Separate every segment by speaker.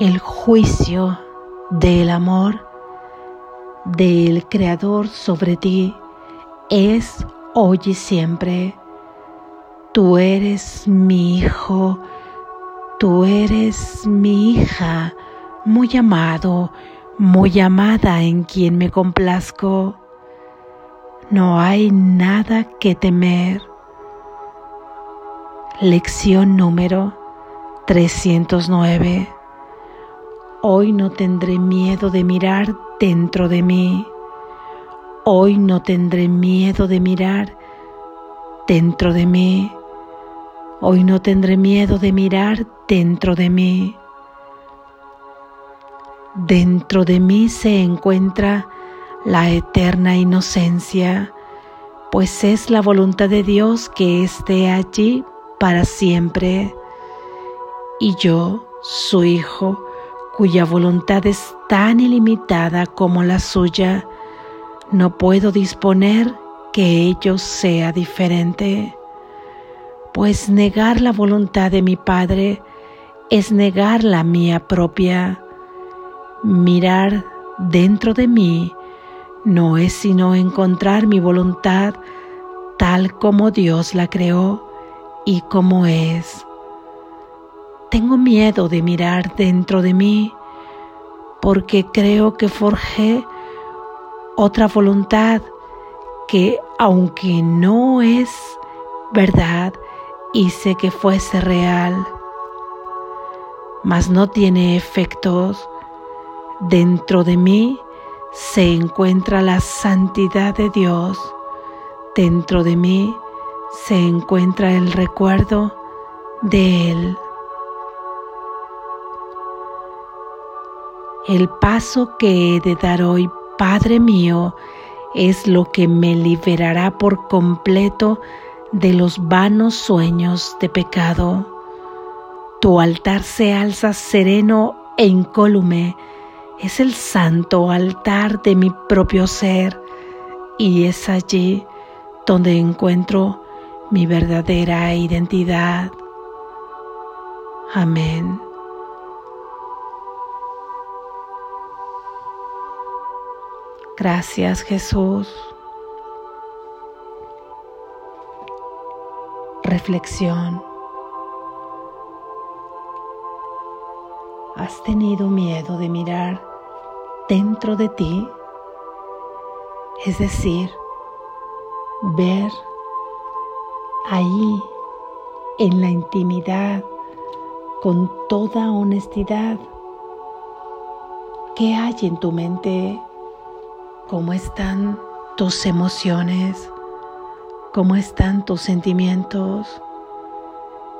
Speaker 1: el juicio del amor del Creador sobre ti es hoy y siempre. Tú eres mi hijo, tú eres mi hija, muy amado, muy amada en quien me complazco. No hay nada que temer. Lección número 309. Hoy no tendré miedo de mirar dentro de mí. Hoy no tendré miedo de mirar dentro de mí. Hoy no tendré miedo de mirar dentro de mí. Dentro de mí se encuentra la eterna inocencia, pues es la voluntad de Dios que esté allí para siempre. Y yo, su Hijo, cuya voluntad es tan ilimitada como la suya, no puedo disponer que ello sea diferente, pues negar la voluntad de mi Padre es negar la mía propia. Mirar dentro de mí no es sino encontrar mi voluntad tal como Dios la creó y como es. Tengo miedo de mirar dentro de mí porque creo que forjé otra voluntad que aunque no es verdad, hice que fuese real, mas no tiene efectos. Dentro de mí se encuentra la santidad de Dios. Dentro de mí se encuentra el recuerdo de Él. El paso que he de dar hoy, Padre mío, es lo que me liberará por completo de los vanos sueños de pecado. Tu altar se alza sereno e incólume, es el santo altar de mi propio ser y es allí donde encuentro mi verdadera identidad. Amén. Gracias Jesús. Reflexión. ¿Has tenido miedo de mirar dentro de ti? Es decir, ver ahí en la intimidad con toda honestidad qué hay en tu mente cómo están tus emociones, cómo están tus sentimientos,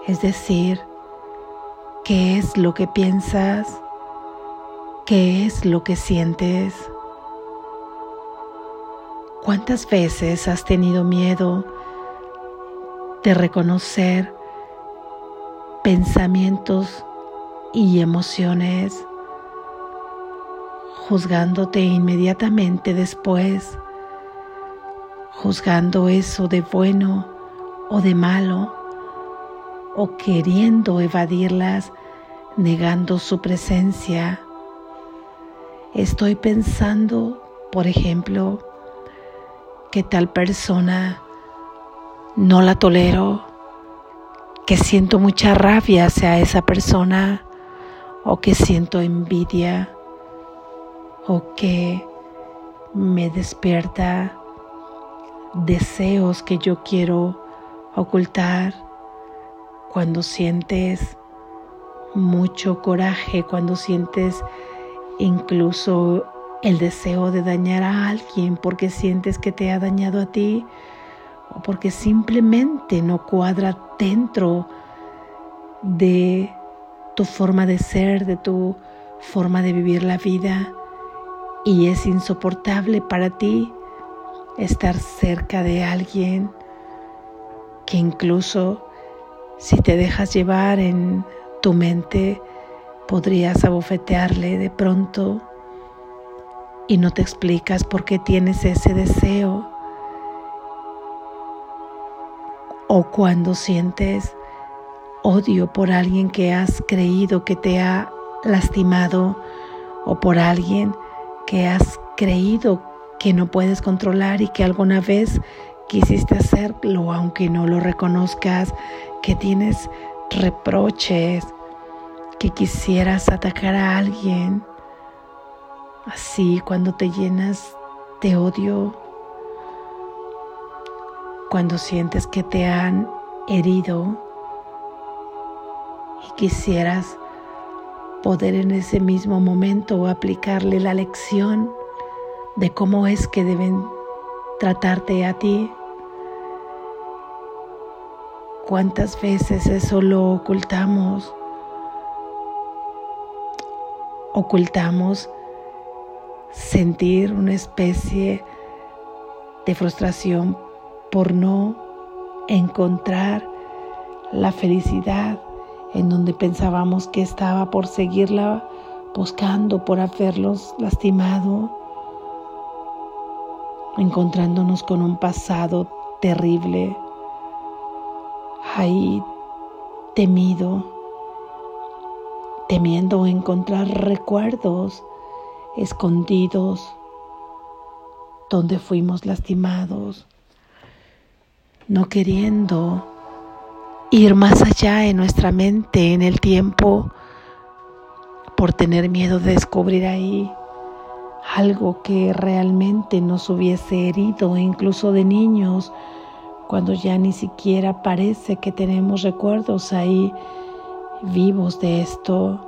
Speaker 1: es decir, qué es lo que piensas, qué es lo que sientes. ¿Cuántas veces has tenido miedo de reconocer pensamientos y emociones juzgándote inmediatamente después, juzgando eso de bueno o de malo, o queriendo evadirlas, negando su presencia. Estoy pensando, por ejemplo, que tal persona no la tolero, que siento mucha rabia hacia esa persona o que siento envidia o que me despierta deseos que yo quiero ocultar cuando sientes mucho coraje, cuando sientes incluso el deseo de dañar a alguien porque sientes que te ha dañado a ti o porque simplemente no cuadra dentro de tu forma de ser, de tu forma de vivir la vida y es insoportable para ti estar cerca de alguien que incluso si te dejas llevar en tu mente podrías abofetearle de pronto y no te explicas por qué tienes ese deseo. O cuando sientes odio por alguien que has creído que te ha lastimado o por alguien que has creído que no puedes controlar y que alguna vez quisiste hacerlo aunque no lo reconozcas, que tienes reproches, que quisieras atacar a alguien. Así cuando te llenas de odio, cuando sientes que te han herido y quisieras poder en ese mismo momento aplicarle la lección de cómo es que deben tratarte a ti. ¿Cuántas veces eso lo ocultamos? Ocultamos sentir una especie de frustración por no encontrar la felicidad en donde pensábamos que estaba por seguirla buscando, por haberlos lastimado, encontrándonos con un pasado terrible, ahí temido, temiendo encontrar recuerdos escondidos donde fuimos lastimados, no queriendo ir más allá en nuestra mente, en el tiempo, por tener miedo de descubrir ahí algo que realmente nos hubiese herido, incluso de niños, cuando ya ni siquiera parece que tenemos recuerdos ahí vivos de esto.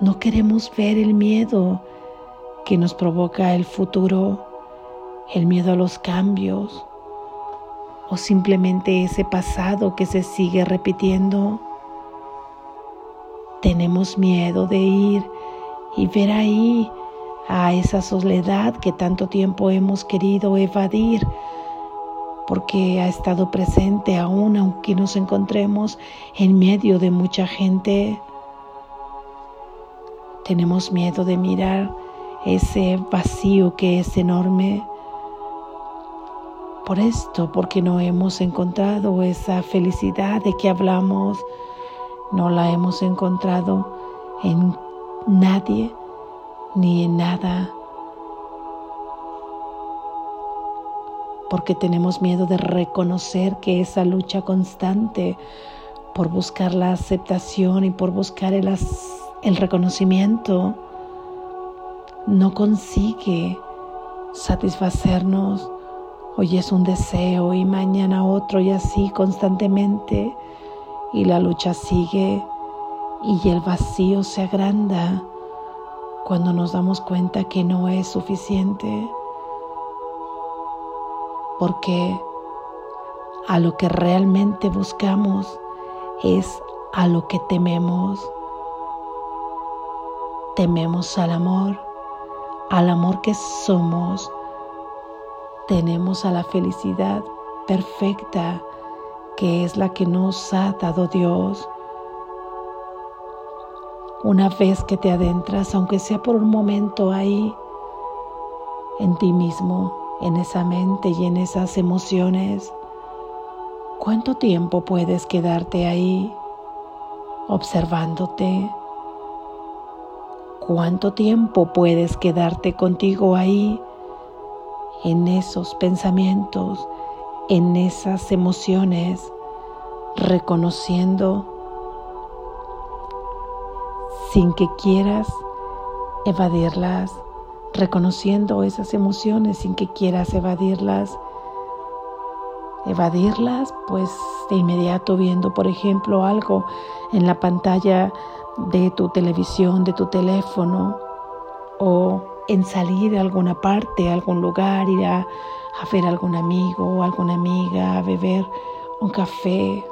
Speaker 1: No queremos ver el miedo que nos provoca el futuro, el miedo a los cambios, o simplemente ese pasado que se sigue repitiendo. Tenemos miedo de ir y ver ahí a esa soledad que tanto tiempo hemos querido evadir porque ha estado presente aún aunque nos encontremos en medio de mucha gente. Tenemos miedo de mirar ese vacío que es enorme por esto, porque no hemos encontrado esa felicidad de que hablamos, no la hemos encontrado en nadie ni en nada, porque tenemos miedo de reconocer que esa lucha constante por buscar la aceptación y por buscar el, el reconocimiento no consigue satisfacernos Hoy es un deseo y mañana otro y así constantemente. Y la lucha sigue y el vacío se agranda cuando nos damos cuenta que no es suficiente. Porque a lo que realmente buscamos es a lo que tememos. Tememos al amor, al amor que somos tenemos a la felicidad perfecta que es la que nos ha dado Dios. Una vez que te adentras, aunque sea por un momento ahí, en ti mismo, en esa mente y en esas emociones, ¿cuánto tiempo puedes quedarte ahí observándote? ¿Cuánto tiempo puedes quedarte contigo ahí en esos pensamientos, en esas emociones, reconociendo sin que quieras evadirlas, reconociendo esas emociones sin que quieras evadirlas. Evadirlas, pues de inmediato viendo, por ejemplo, algo en la pantalla de tu televisión, de tu teléfono, o en salir a alguna parte, a algún lugar, ir a, ver a algún amigo o alguna amiga, a beber un café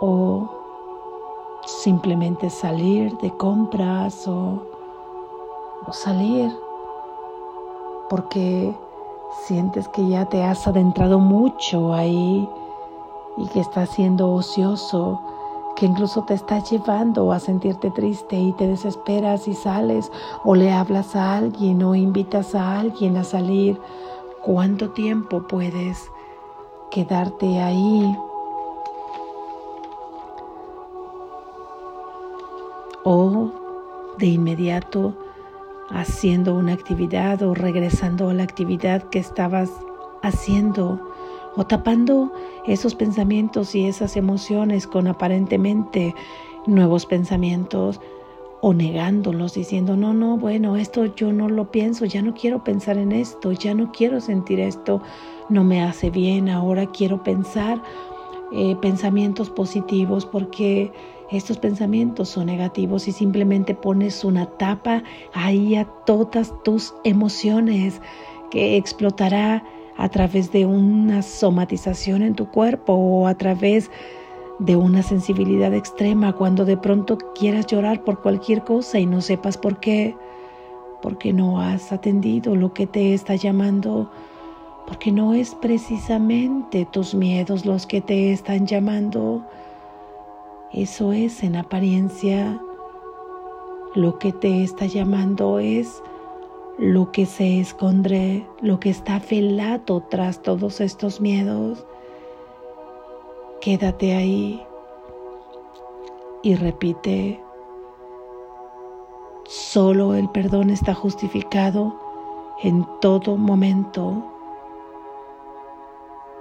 Speaker 1: o simplemente salir de compras o, o salir porque sientes que ya te has adentrado mucho ahí y que estás siendo ocioso que incluso te está llevando a sentirte triste y te desesperas y sales o le hablas a alguien o invitas a alguien a salir. ¿Cuánto tiempo puedes quedarte ahí de inmediato haciendo una actividad o regresando a la actividad que estabas haciendo o tapando esos pensamientos y esas emociones con aparentemente nuevos pensamientos o negándolos diciendo, no, no, bueno, esto yo no lo pienso, ya no quiero pensar en esto, ya no quiero sentir esto, no me hace bien, ahora quiero pensar eh, pensamientos positivos porque estos pensamientos son negativos y simplemente pones una tapa ahí a todas tus emociones que explotará a través de una somatización en tu cuerpo o a través de una sensibilidad extrema cuando de pronto quieras llorar por cualquier cosa y no sepas por qué, porque no has atendido lo que te está llamando, porque no es precisamente tus miedos los que te están llamando, eso es en apariencia. Lo que te está llamando es lo que se esconde, lo que está velado tras todos estos miedos. Quédate ahí y repite, solo el perdón está justificado en todo momento,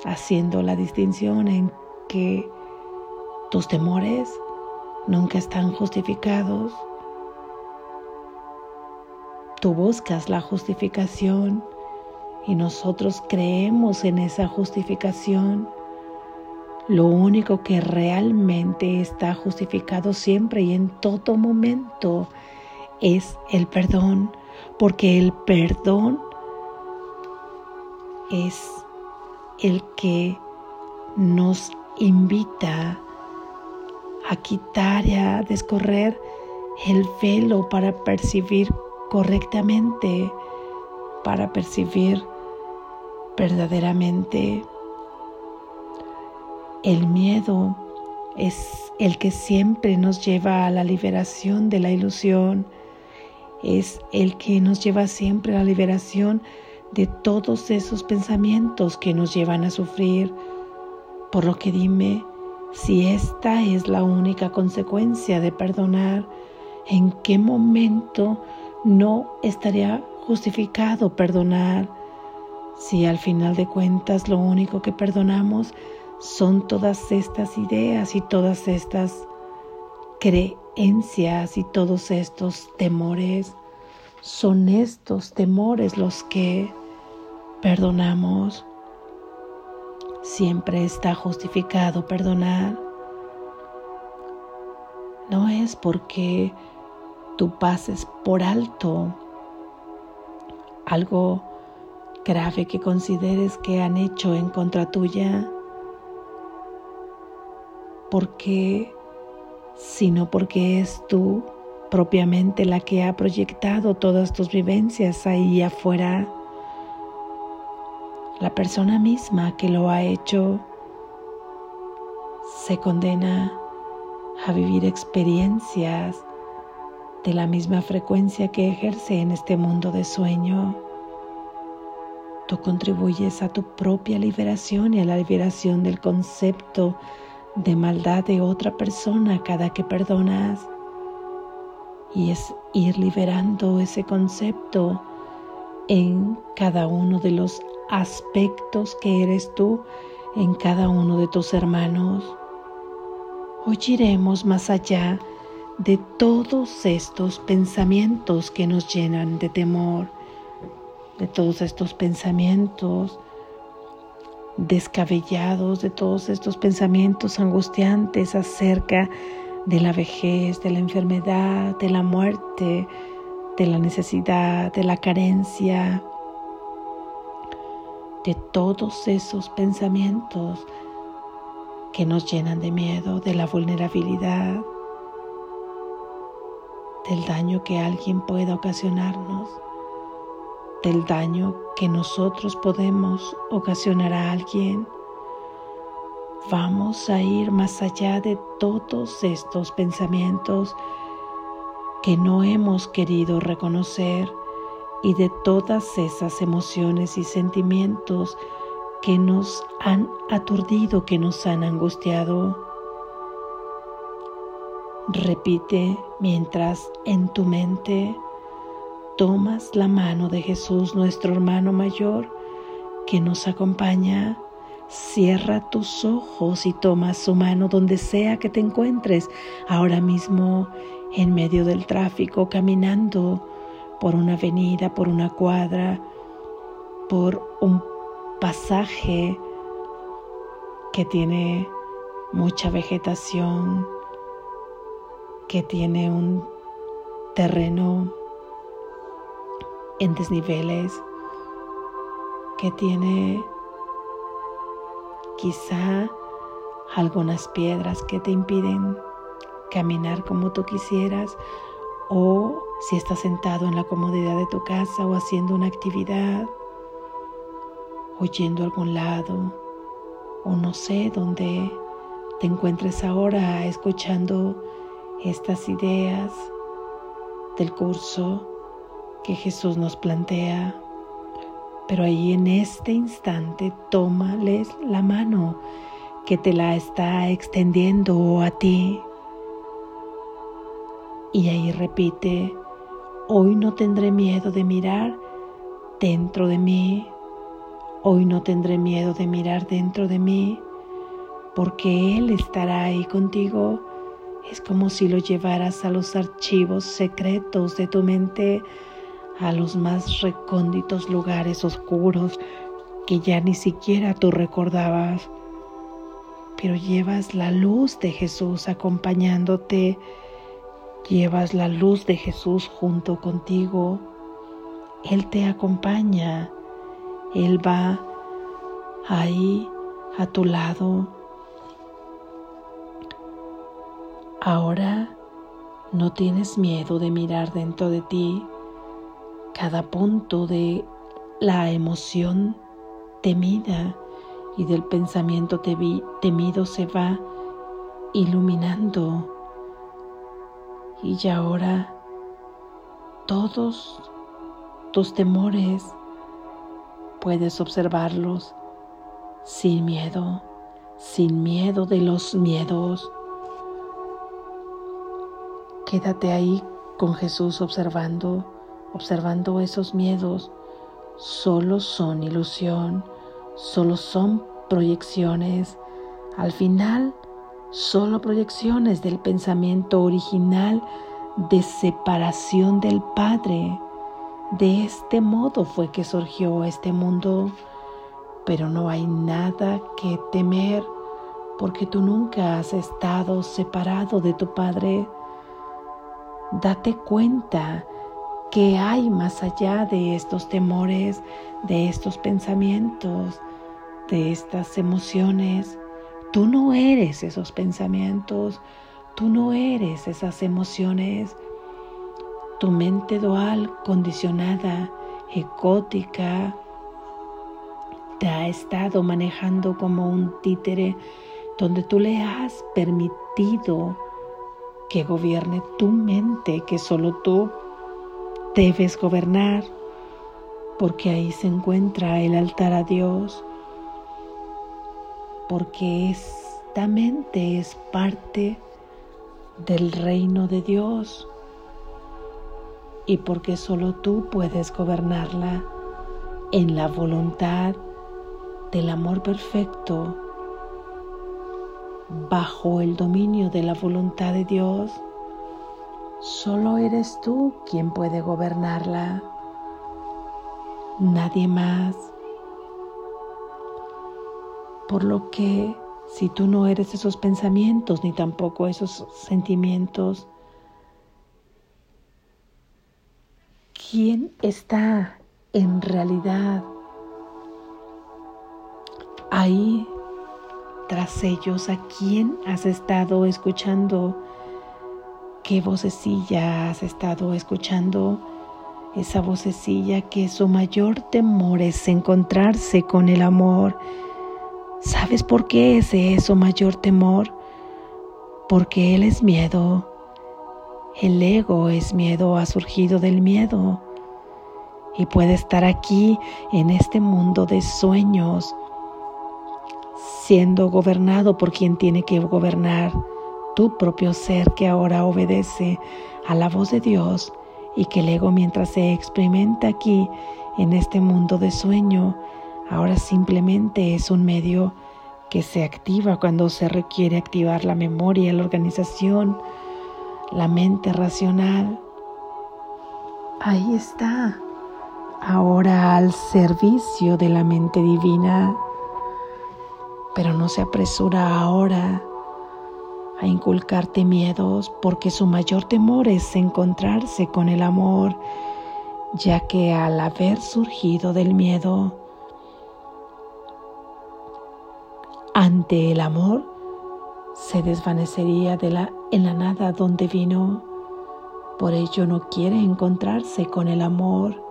Speaker 1: haciendo la distinción en que tus temores nunca están justificados. Tú buscas la justificación y nosotros creemos en esa justificación. Lo único que realmente está justificado siempre y en todo momento es el perdón, porque el perdón es el que nos invita a quitar y a descorrer el velo para percibir correctamente, para percibir verdaderamente. El miedo es el que siempre nos lleva a la liberación de la ilusión, es el que nos lleva siempre a la liberación de todos esos pensamientos que nos llevan a sufrir. Por lo que dime, si esta es la única consecuencia de perdonar, ¿en qué momento no estaría justificado perdonar? Si al final de cuentas lo único que perdonamos son todas estas ideas y todas estas creencias y todos estos temores, son estos temores los que perdonamos siempre está justificado perdonar. No es porque tú pases por alto algo grave que consideres que han hecho en contra tuya, porque sino porque es tú propiamente la que ha proyectado todas tus vivencias ahí afuera la persona misma que lo ha hecho se condena a vivir experiencias de la misma frecuencia que ejerce en este mundo de sueño. Tú contribuyes a tu propia liberación y a la liberación del concepto de maldad de otra persona cada que perdonas. Y es ir liberando ese concepto en cada uno de los aspectos que eres tú en cada uno de tus hermanos. Hoy iremos más allá de todos estos pensamientos que nos llenan de temor, de todos estos pensamientos descabellados, de todos estos pensamientos angustiantes acerca de la vejez, de la enfermedad, de la muerte, de la necesidad, de la carencia, de todos esos pensamientos que nos llenan de miedo, de la vulnerabilidad, del daño que alguien pueda ocasionarnos, del daño que nosotros podemos ocasionar a alguien. Vamos a ir más allá de todos estos pensamientos que no hemos querido reconocer y de todas esas emociones y sentimientos que nos han aturdido, que nos han angustiado. Repite mientras en tu mente tomas la mano de Jesús, nuestro hermano mayor, que nos acompaña. Cierra tus ojos y toma su mano donde sea que te encuentres, ahora mismo en medio del tráfico, caminando por una avenida, por una cuadra, por un pasaje que tiene mucha vegetación, que tiene un terreno en desniveles, que tiene quizá algunas piedras que te impiden caminar como tú quisieras o si estás sentado en la comodidad de tu casa o haciendo una actividad o yendo a algún lado o no sé dónde te encuentres ahora escuchando estas ideas del curso que Jesús nos plantea. Pero ahí en este instante tómales la mano que te la está extendiendo a ti. Y ahí repite, hoy no tendré miedo de mirar dentro de mí. Hoy no tendré miedo de mirar dentro de mí, porque Él estará ahí contigo. Es como si lo llevaras a los archivos secretos de tu mente a los más recónditos lugares oscuros que ya ni siquiera tú recordabas. Pero llevas la luz de Jesús acompañándote, llevas la luz de Jesús junto contigo. Él te acompaña, Él va ahí a tu lado. Ahora no tienes miedo de mirar dentro de ti cada punto de la emoción temida y del pensamiento temido se va iluminando. Y ya ahora todos tus temores puedes observarlos sin miedo, sin miedo de los miedos. Quédate ahí con Jesús observando observando esos miedos, solo son ilusión, solo son proyecciones. Al final, solo proyecciones del pensamiento original de separación del Padre. De este modo fue que surgió este mundo, pero no hay nada que temer porque tú nunca has estado separado de tu Padre. Date cuenta ¿Qué hay más allá de estos temores, de estos pensamientos, de estas emociones? Tú no eres esos pensamientos, tú no eres esas emociones. Tu mente dual, condicionada, ecótica, te ha estado manejando como un títere donde tú le has permitido que gobierne tu mente, que solo tú debes gobernar, porque ahí se encuentra el altar a Dios, porque esta mente es parte del reino de Dios y porque solo tú puedes gobernarla en la voluntad del amor perfecto bajo el dominio de la voluntad de Dios. Solo eres tú quien puede gobernarla, nadie más. Por lo que si tú no eres esos pensamientos ni tampoco esos sentimientos, ¿quién está en realidad ahí tras ellos? ¿A quién has estado escuchando? qué vocecilla has estado escuchando, esa vocecilla que su mayor temor es encontrarse con el amor. ¿Sabes por qué ese es su mayor temor? Porque Él es miedo. El ego es miedo, ha surgido del miedo y puede estar aquí en este mundo de sueños, siendo gobernado por quien tiene que gobernar tu propio ser que ahora obedece a la voz de Dios y que el ego mientras se experimenta aquí en este mundo de sueño, ahora simplemente es un medio que se activa cuando se requiere activar la memoria, la organización, la mente racional. Ahí está, ahora al servicio de la mente divina, pero no se apresura ahora a inculcarte miedos porque su mayor temor es encontrarse con el amor, ya que al haber surgido del miedo ante el amor, se desvanecería de la, en la nada donde vino. Por ello no quiere encontrarse con el amor.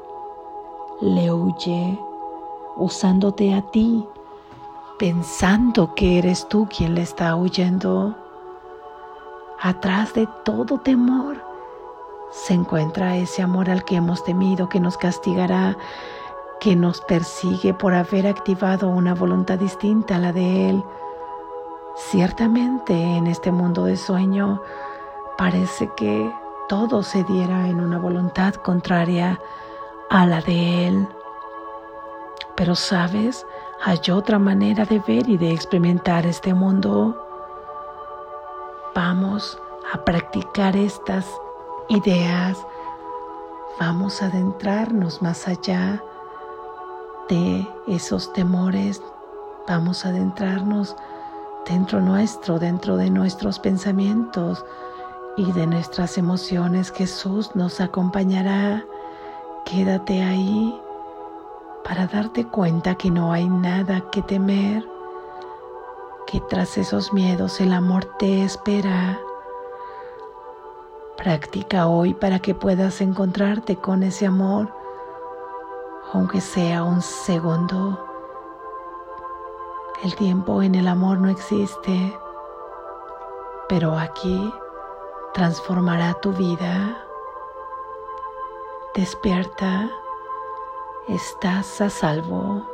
Speaker 1: Le huye, usándote a ti, pensando que eres tú quien le está huyendo. Atrás de todo temor se encuentra ese amor al que hemos temido, que nos castigará, que nos persigue por haber activado una voluntad distinta a la de Él. Ciertamente en este mundo de sueño parece que todo se diera en una voluntad contraria a la de Él. Pero sabes, hay otra manera de ver y de experimentar este mundo. Vamos a practicar estas ideas, vamos a adentrarnos más allá de esos temores, vamos a adentrarnos dentro nuestro, dentro de nuestros pensamientos y de nuestras emociones. Jesús nos acompañará. Quédate ahí para darte cuenta que no hay nada que temer que tras esos miedos el amor te espera. Practica hoy para que puedas encontrarte con ese amor, aunque sea un segundo. El tiempo en el amor no existe, pero aquí transformará tu vida. Despierta, estás a salvo.